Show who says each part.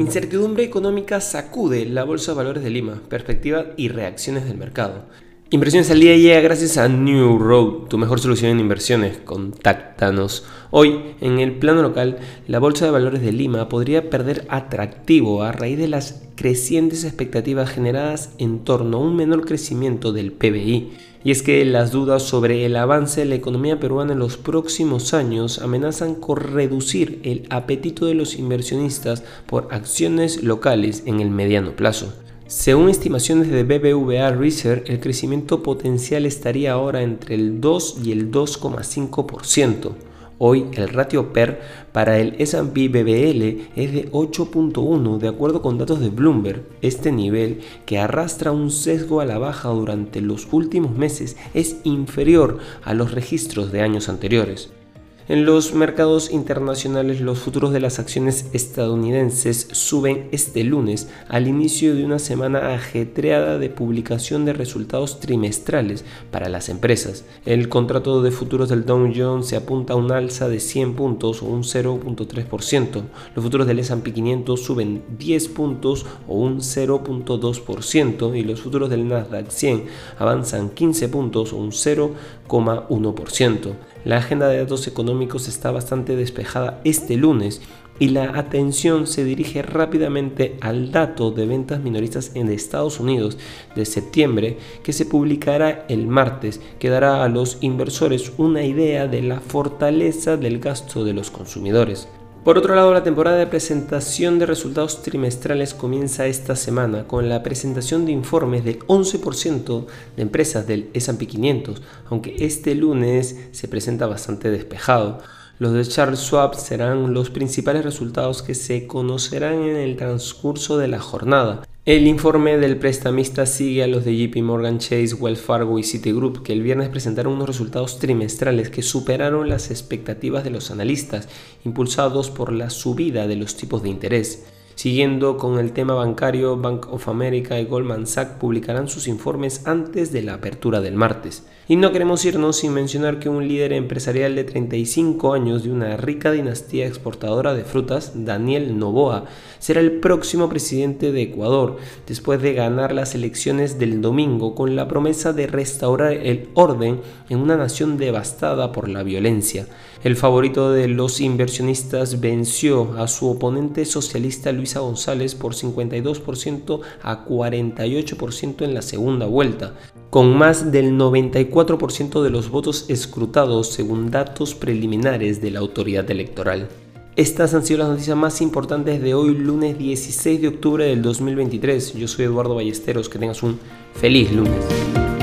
Speaker 1: Incertidumbre económica sacude la Bolsa de Valores de Lima, perspectiva y reacciones del mercado. Inversiones al día llega gracias a New Road, tu mejor solución en inversiones. Contáctanos. Hoy, en el plano local, la Bolsa de Valores de Lima podría perder atractivo a raíz de las crecientes expectativas generadas en torno a un menor crecimiento del PBI. Y es que las dudas sobre el avance de la economía peruana en los próximos años amenazan con reducir el apetito de los inversionistas por acciones locales en el mediano plazo. Según estimaciones de BBVA Research, el crecimiento potencial estaría ahora entre el 2 y el 2,5%. Hoy el ratio PER para el S&P BBL es de 8.1 de acuerdo con datos de Bloomberg. Este nivel, que arrastra un sesgo a la baja durante los últimos meses, es inferior a los registros de años anteriores. En los mercados internacionales los futuros de las acciones estadounidenses suben este lunes al inicio de una semana ajetreada de publicación de resultados trimestrales para las empresas. El contrato de futuros del Dow Jones se apunta a un alza de 100 puntos o un 0.3%. Los futuros del S&P 500 suben 10 puntos o un 0.2% y los futuros del Nasdaq 100 avanzan 15 puntos o un 0,1%. La agenda de datos económicos está bastante despejada este lunes y la atención se dirige rápidamente al dato de ventas minoristas en Estados Unidos de septiembre que se publicará el martes, que dará a los inversores una idea de la fortaleza del gasto de los consumidores. Por otro lado, la temporada de presentación de resultados trimestrales comienza esta semana con la presentación de informes del 11% de empresas del S&P 500, aunque este lunes se presenta bastante despejado. Los de Charles Schwab serán los principales resultados que se conocerán en el transcurso de la jornada. El informe del prestamista sigue a los de JP Morgan Chase, Wells Fargo y Citigroup, que el viernes presentaron unos resultados trimestrales que superaron las expectativas de los analistas, impulsados por la subida de los tipos de interés. Siguiendo con el tema bancario, Bank of America y Goldman Sachs publicarán sus informes antes de la apertura del martes. Y no queremos irnos sin mencionar que un líder empresarial de 35 años de una rica dinastía exportadora de frutas, Daniel Novoa, será el próximo presidente de Ecuador, después de ganar las elecciones del domingo con la promesa de restaurar el orden en una nación devastada por la violencia. El favorito de los inversionistas venció a su oponente socialista Luisa González por 52% a 48% en la segunda vuelta, con más del 94% de los votos escrutados según datos preliminares de la autoridad electoral. Estas han sido las noticias más importantes de hoy, lunes 16 de octubre del 2023. Yo soy Eduardo Ballesteros, que tengas un feliz lunes.